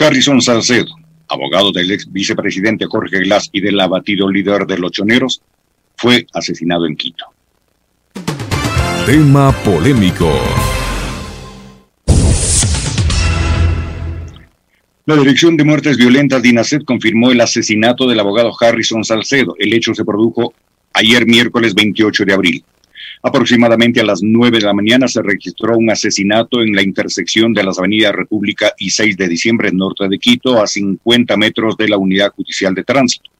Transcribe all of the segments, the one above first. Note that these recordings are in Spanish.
Harrison Salcedo, abogado del ex vicepresidente Jorge Glass y del abatido líder de los choneros, fue asesinado en Quito. Tema polémico. La Dirección de Muertes Violentas de confirmó el asesinato del abogado Harrison Salcedo. El hecho se produjo ayer miércoles 28 de abril. Aproximadamente a las 9 de la mañana se registró un asesinato en la intersección de las avenidas República y 6 de diciembre, norte de Quito, a 50 metros de la Unidad Judicial de Tránsito.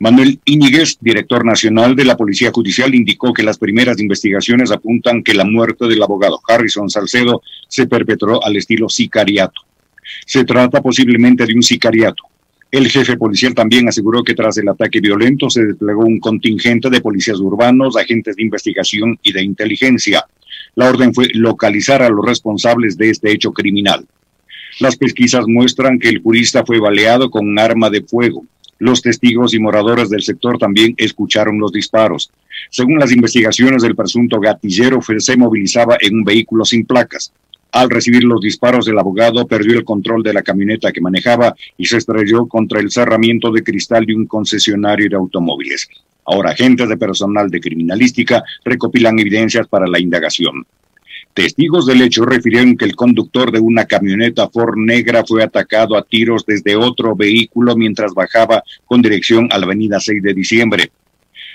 Manuel Íñiguez, director nacional de la Policía Judicial, indicó que las primeras investigaciones apuntan que la muerte del abogado Harrison Salcedo se perpetró al estilo sicariato. Se trata posiblemente de un sicariato. El jefe policial también aseguró que tras el ataque violento se desplegó un contingente de policías urbanos, agentes de investigación y de inteligencia. La orden fue localizar a los responsables de este hecho criminal. Las pesquisas muestran que el jurista fue baleado con un arma de fuego. Los testigos y moradores del sector también escucharon los disparos. Según las investigaciones, el presunto gatillero se movilizaba en un vehículo sin placas. Al recibir los disparos del abogado, perdió el control de la camioneta que manejaba y se estrelló contra el cerramiento de cristal de un concesionario de automóviles. Ahora agentes de personal de criminalística recopilan evidencias para la indagación. Testigos del hecho refirieron que el conductor de una camioneta Ford negra fue atacado a tiros desde otro vehículo mientras bajaba con dirección a la avenida 6 de diciembre.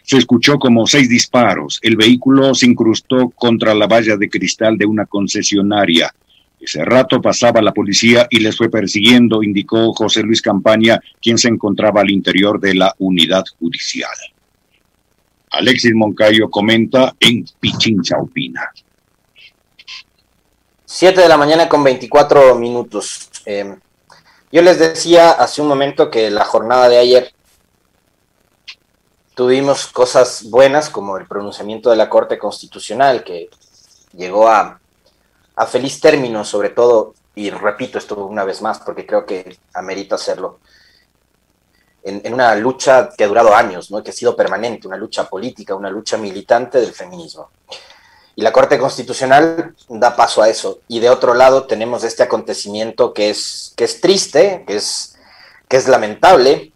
Se escuchó como seis disparos. El vehículo se incrustó contra la valla de cristal de una concesionaria. Ese rato pasaba la policía y les fue persiguiendo, indicó José Luis Campaña, quien se encontraba al interior de la unidad judicial. Alexis Moncayo comenta en Pichincha Opina. Siete de la mañana con 24 minutos. Eh, yo les decía hace un momento que la jornada de ayer tuvimos cosas buenas como el pronunciamiento de la Corte Constitucional que llegó a, feliz término, sobre todo, y repito esto una vez más porque creo que amerita hacerlo, en, una lucha que ha durado años, ¿no? que ha sido permanente, una lucha política, una lucha militante del feminismo. Y la Corte Constitucional da paso a eso. Y de otro lado tenemos este acontecimiento que es, que es triste, que es, que es lamentable,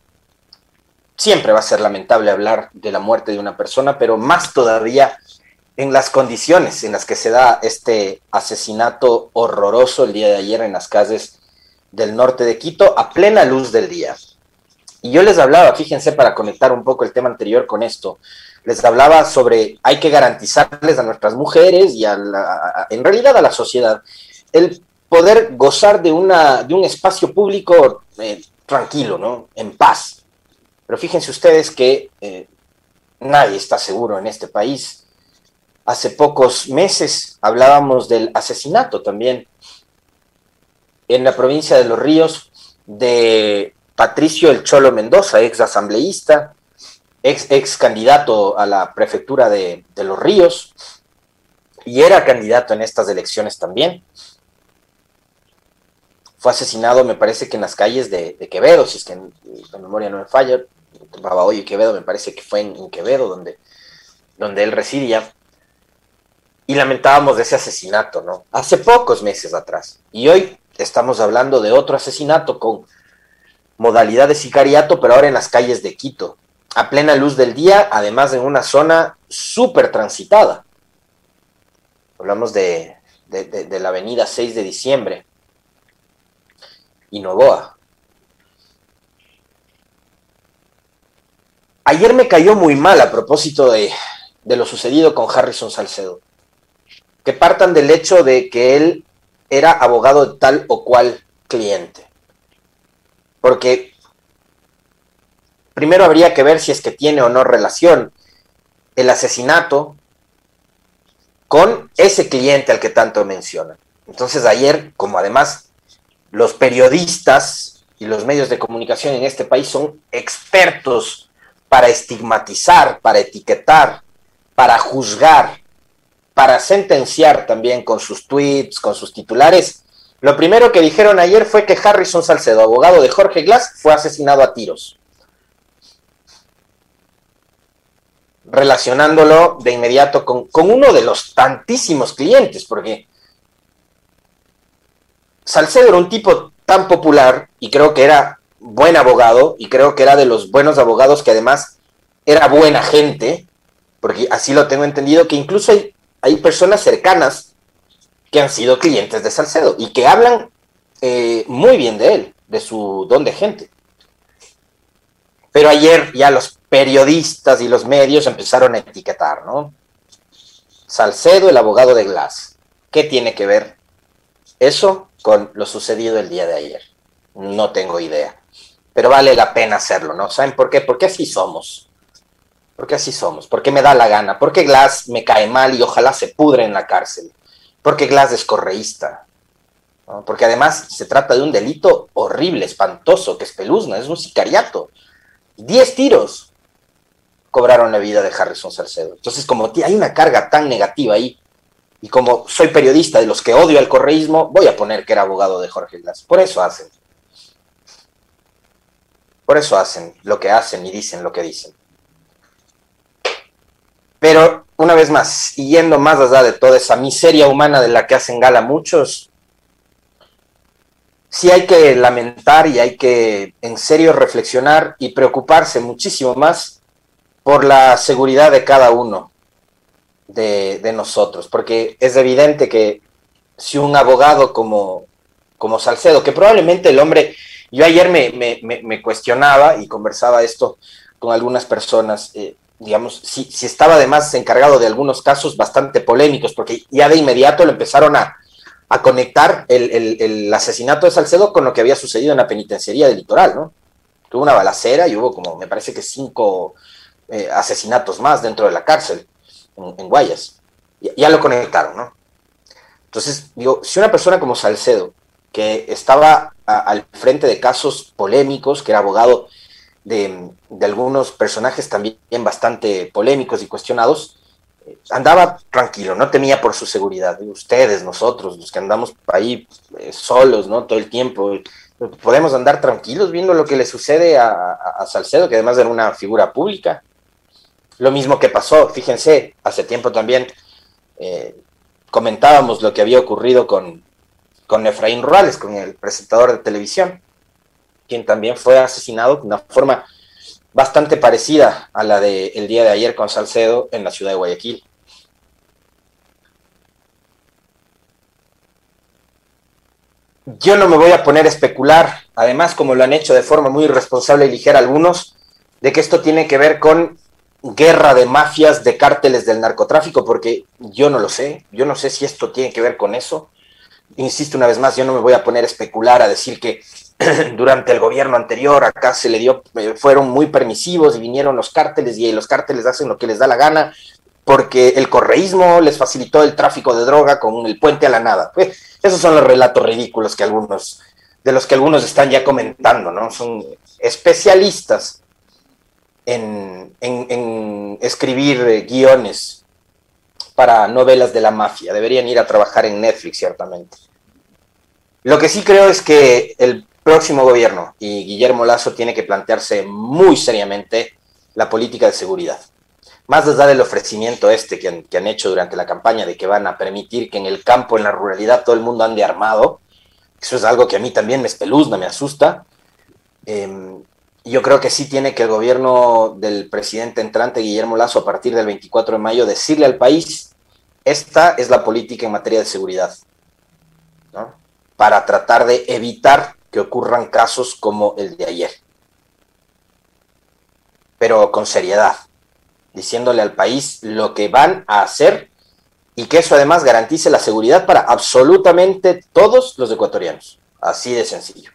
siempre va a ser lamentable hablar de la muerte de una persona, pero más todavía en las condiciones en las que se da este asesinato horroroso el día de ayer en las calles del norte de Quito a plena luz del día. Y yo les hablaba, fíjense para conectar un poco el tema anterior con esto, les hablaba sobre hay que garantizarles a nuestras mujeres y a en realidad a la sociedad el poder gozar de, una, de un espacio público eh, tranquilo, ¿no? En paz, pero fíjense ustedes que eh, nadie está seguro en este país. Hace pocos meses hablábamos del asesinato también en la provincia de Los Ríos de Patricio El Cholo Mendoza, ex asambleísta, ex, ex candidato a la prefectura de, Los Ríos, y era candidato en estas elecciones también. Fue asesinado, me parece que en las calles de, Quevedo, si es que la memoria no me falla, Babahoyo y Quevedo, me parece que fue en, Quevedo donde, donde él residía, y lamentábamos de ese asesinato, ¿no? Hace pocos meses atrás. Y hoy estamos hablando de otro asesinato con modalidad de sicariato, pero ahora en las calles de Quito, a plena luz del día, además en una zona súper transitada. Hablamos de, de, la avenida 6 de diciembre y Novoa. Ayer me cayó muy mal a propósito de, lo sucedido con Harrison Salcedo. Que partan del hecho de que él era abogado de tal o cual cliente. Porque primero habría que ver si es que tiene o no relación el asesinato con ese cliente al que tanto menciona. Entonces ayer, como además los periodistas y los medios de comunicación en este país son expertos para estigmatizar, para etiquetar, para juzgar, para sentenciar también con sus tweets, con sus titulares. Lo primero que dijeron ayer fue que Harrison Salcedo, abogado de Jorge Glass, fue asesinado a tiros. Relacionándolo de inmediato con, con uno de los tantísimos clientes, porque Salcedo era un tipo tan popular y creo que era buen abogado y creo que era de los buenos abogados que además era buena gente, porque así lo tengo entendido, que incluso hay, personas cercanas que han sido clientes de Salcedo y que hablan eh, muy bien de él, de su don de gente. Pero ayer ya los periodistas y los medios empezaron a etiquetar, ¿no? Salcedo, el abogado de Glass. ¿Qué tiene que ver eso con lo sucedido el día de ayer? No tengo idea. Pero vale la pena hacerlo, ¿no? ¿Saben por qué? Porque así somos. Porque así somos. Porque me da la gana. Porque Glass me cae mal y ojalá se pudre en la cárcel. Porque Glass es correísta. Porque además se trata de un delito horrible, espantoso, que es peluzna, es un sicariato. Diez tiros cobraron la vida de Harrison Salcedo. Entonces, como hay una carga tan negativa ahí, y como soy periodista de los que odio al correísmo, voy a poner que era abogado de Jorge Glass. Por eso hacen. Por eso hacen lo que hacen y dicen lo que dicen. Pero, una vez más, yendo más allá de toda esa miseria humana de la que hacen gala muchos, sí hay que lamentar y hay que en serio reflexionar y preocuparse muchísimo más por la seguridad de cada uno de, nosotros, porque es evidente que si un abogado como, como Salcedo, que probablemente el hombre, yo ayer me, cuestionaba y conversaba esto con algunas personas, eh, digamos, si, estaba además encargado de algunos casos bastante polémicos, porque ya de inmediato lo empezaron a, conectar el, asesinato de Salcedo con lo que había sucedido en la penitenciaría del litoral, ¿no? Tuvo una balacera y hubo como, me parece que cinco eh, asesinatos más dentro de la cárcel en, Guayas. Ya, lo conectaron, ¿no? Entonces, digo, si una persona como Salcedo, que estaba al frente de casos polémicos, que era abogado de, de algunos personajes también bastante polémicos y cuestionados, andaba tranquilo, no temía por su seguridad. Ustedes, nosotros, los que andamos ahí eh, solos, ¿no? Todo el tiempo, podemos andar tranquilos viendo lo que le sucede a, Salcedo, que además era una figura pública. Lo mismo que pasó, fíjense, hace tiempo también eh, comentábamos lo que había ocurrido con, con Efraín Rurales, con el presentador de televisión, quien también fue asesinado de una forma bastante parecida a la del día de ayer con Salcedo en la ciudad de Guayaquil. Yo no me voy a poner a especular, además como lo han hecho de forma muy irresponsable y ligera algunos, de que esto tiene que ver con guerra de mafias, de cárteles del narcotráfico, porque yo no lo sé, yo no sé si esto tiene que ver con eso. Insisto una vez más, yo no me voy a poner a especular, a decir que durante el gobierno anterior acá se le dio, eh, fueron muy permisivos y vinieron los cárteles y los cárteles hacen lo que les da la gana porque el correísmo les facilitó el tráfico de droga con el puente a la nada. Pues, esos son los relatos ridículos que algunos, de los que algunos están ya comentando, ¿no? Son especialistas en, en escribir eh, guiones para novelas de la mafia. Deberían ir a trabajar en Netflix, ciertamente. Lo que sí creo es que el próximo gobierno y Guillermo Lazo tiene que plantearse muy seriamente la política de seguridad. Más allá del ofrecimiento este que han, que han, hecho durante la campaña de que van a permitir que en el campo, en la ruralidad, todo el mundo ande armado, eso es algo que a mí también me espeluzna, me asusta. Em, yo creo que sí tiene que el gobierno del presidente entrante, Guillermo Lazo, a partir del 24 de mayo, decirle al país, esta es la política en materia de seguridad, ¿no? para tratar de evitar que ocurran casos como el de ayer. Pero con seriedad, diciéndole al país lo que van a hacer y que eso además garantice la seguridad para absolutamente todos los ecuatorianos. Así de sencillo.